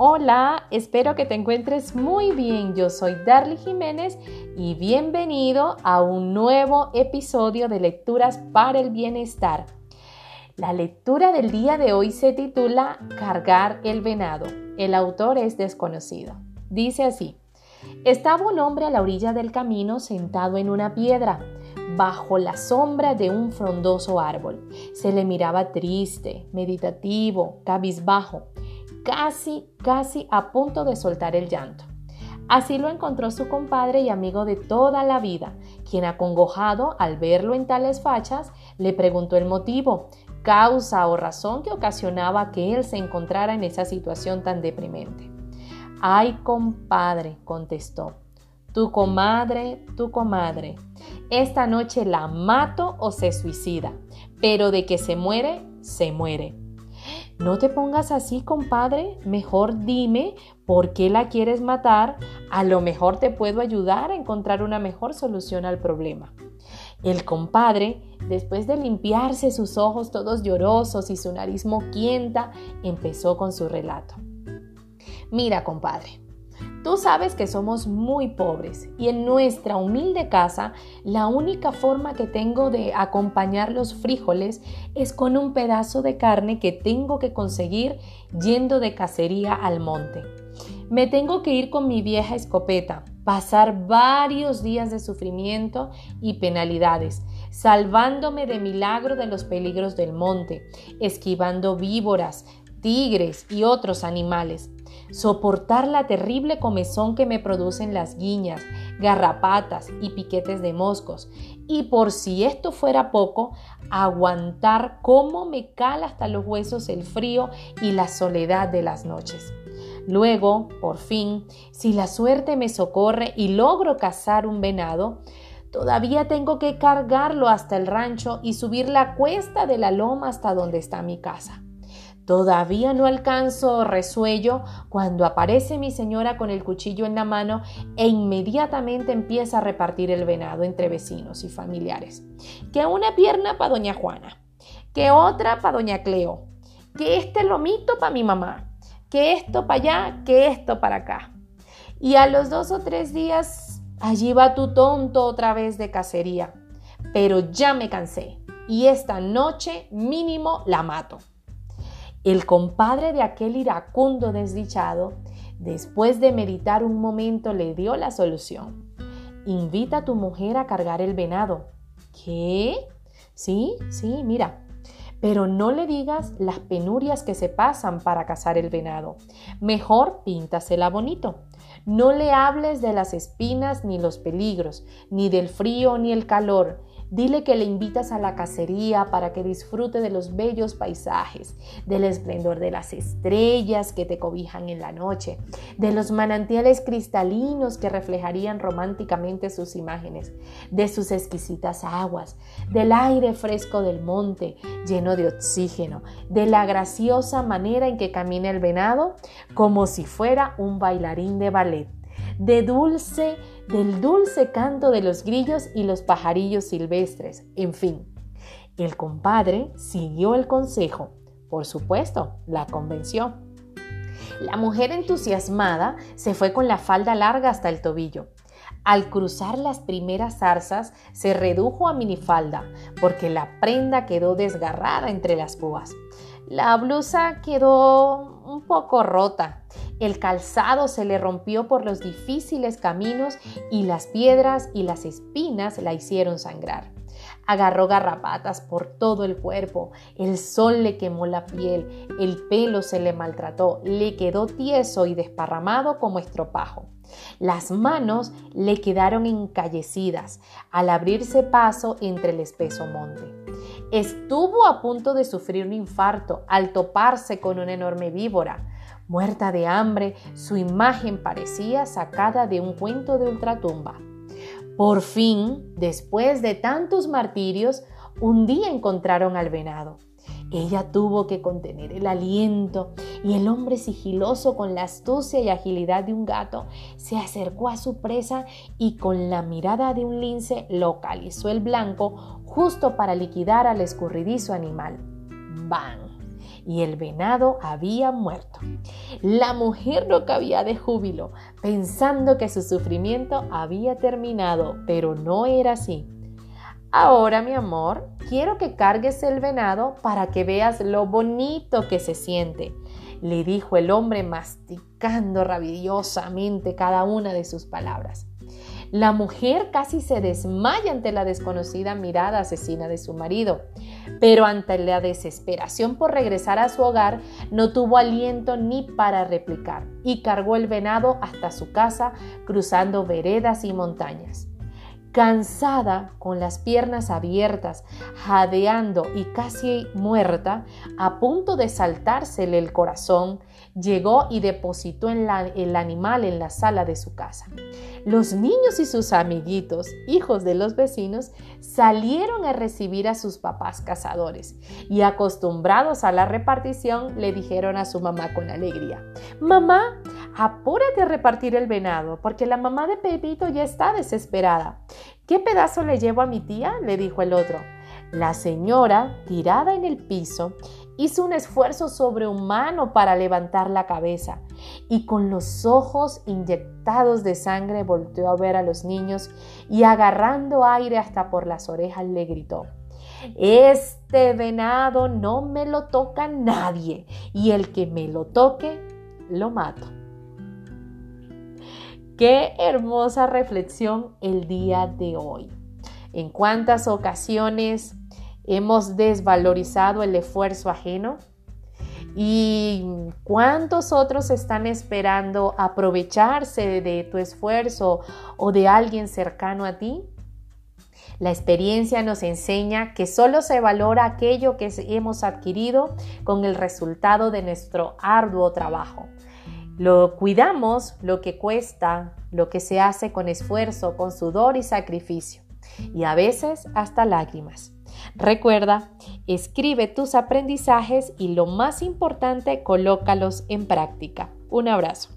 Hola, espero que te encuentres muy bien. Yo soy Darly Jiménez y bienvenido a un nuevo episodio de Lecturas para el Bienestar. La lectura del día de hoy se titula Cargar el venado. El autor es desconocido. Dice así, estaba un hombre a la orilla del camino sentado en una piedra bajo la sombra de un frondoso árbol. Se le miraba triste, meditativo, cabizbajo casi, casi a punto de soltar el llanto. Así lo encontró su compadre y amigo de toda la vida, quien acongojado al verlo en tales fachas, le preguntó el motivo, causa o razón que ocasionaba que él se encontrara en esa situación tan deprimente. Ay, compadre, contestó, tu comadre, tu comadre, esta noche la mato o se suicida, pero de que se muere, se muere. No te pongas así, compadre. Mejor dime por qué la quieres matar. A lo mejor te puedo ayudar a encontrar una mejor solución al problema. El compadre, después de limpiarse sus ojos todos llorosos y su nariz moquienta, empezó con su relato. Mira, compadre, Tú sabes que somos muy pobres y en nuestra humilde casa la única forma que tengo de acompañar los frijoles es con un pedazo de carne que tengo que conseguir yendo de cacería al monte. Me tengo que ir con mi vieja escopeta, pasar varios días de sufrimiento y penalidades, salvándome de milagro de los peligros del monte, esquivando víboras, tigres y otros animales soportar la terrible comezón que me producen las guiñas, garrapatas y piquetes de moscos, y por si esto fuera poco, aguantar cómo me cala hasta los huesos el frío y la soledad de las noches. Luego, por fin, si la suerte me socorre y logro cazar un venado, todavía tengo que cargarlo hasta el rancho y subir la cuesta de la loma hasta donde está mi casa. Todavía no alcanzo resuello cuando aparece mi señora con el cuchillo en la mano e inmediatamente empieza a repartir el venado entre vecinos y familiares. Que una pierna para doña Juana, que otra para doña Cleo, que este lomito para mi mamá, que esto para allá, que esto para acá. Y a los dos o tres días, allí va tu tonto otra vez de cacería. Pero ya me cansé y esta noche mínimo la mato. El compadre de aquel iracundo desdichado, después de meditar un momento, le dio la solución. Invita a tu mujer a cargar el venado. ¿Qué? Sí, sí, mira. Pero no le digas las penurias que se pasan para cazar el venado. Mejor píntasela bonito. No le hables de las espinas ni los peligros, ni del frío ni el calor, Dile que le invitas a la cacería para que disfrute de los bellos paisajes, del esplendor de las estrellas que te cobijan en la noche, de los manantiales cristalinos que reflejarían románticamente sus imágenes, de sus exquisitas aguas, del aire fresco del monte lleno de oxígeno, de la graciosa manera en que camina el venado como si fuera un bailarín de ballet de dulce, del dulce canto de los grillos y los pajarillos silvestres, en fin. El compadre siguió el consejo, por supuesto, la convenció. La mujer entusiasmada se fue con la falda larga hasta el tobillo. Al cruzar las primeras zarzas se redujo a minifalda porque la prenda quedó desgarrada entre las púas. La blusa quedó un poco rota el calzado se le rompió por los difíciles caminos y las piedras y las espinas la hicieron sangrar. Agarró garrapatas por todo el cuerpo, el sol le quemó la piel, el pelo se le maltrató, le quedó tieso y desparramado como estropajo. Las manos le quedaron encallecidas al abrirse paso entre el espeso monte. Estuvo a punto de sufrir un infarto al toparse con una enorme víbora. Muerta de hambre, su imagen parecía sacada de un cuento de ultratumba. Por fin, después de tantos martirios, un día encontraron al venado. Ella tuvo que contener el aliento y el hombre sigiloso con la astucia y agilidad de un gato se acercó a su presa y con la mirada de un lince localizó el blanco justo para liquidar al escurridizo animal. ¡Bang! Y el venado había muerto. La mujer no cabía de júbilo, pensando que su sufrimiento había terminado, pero no era así. Ahora, mi amor, quiero que cargues el venado para que veas lo bonito que se siente, le dijo el hombre masticando rabiosamente cada una de sus palabras. La mujer casi se desmaya ante la desconocida mirada asesina de su marido, pero ante la desesperación por regresar a su hogar no tuvo aliento ni para replicar y cargó el venado hasta su casa cruzando veredas y montañas. Cansada, con las piernas abiertas, jadeando y casi muerta, a punto de saltársele el corazón, llegó y depositó el animal en la sala de su casa. Los niños y sus amiguitos, hijos de los vecinos, salieron a recibir a sus papás cazadores y acostumbrados a la repartición le dijeron a su mamá con alegría, Mamá, apúrate a repartir el venado porque la mamá de Pepito ya está desesperada. ¿Qué pedazo le llevo a mi tía? le dijo el otro. La señora, tirada en el piso, hizo un esfuerzo sobrehumano para levantar la cabeza y con los ojos inyectados de sangre volteó a ver a los niños y agarrando aire hasta por las orejas le gritó. Este venado no me lo toca nadie y el que me lo toque, lo mato. Qué hermosa reflexión el día de hoy. En cuántas ocasiones hemos desvalorizado el esfuerzo ajeno y cuántos otros están esperando aprovecharse de tu esfuerzo o de alguien cercano a ti. La experiencia nos enseña que solo se valora aquello que hemos adquirido con el resultado de nuestro arduo trabajo. Lo cuidamos lo que cuesta, lo que se hace con esfuerzo, con sudor y sacrificio, y a veces hasta lágrimas. Recuerda, escribe tus aprendizajes y lo más importante, colócalos en práctica. Un abrazo.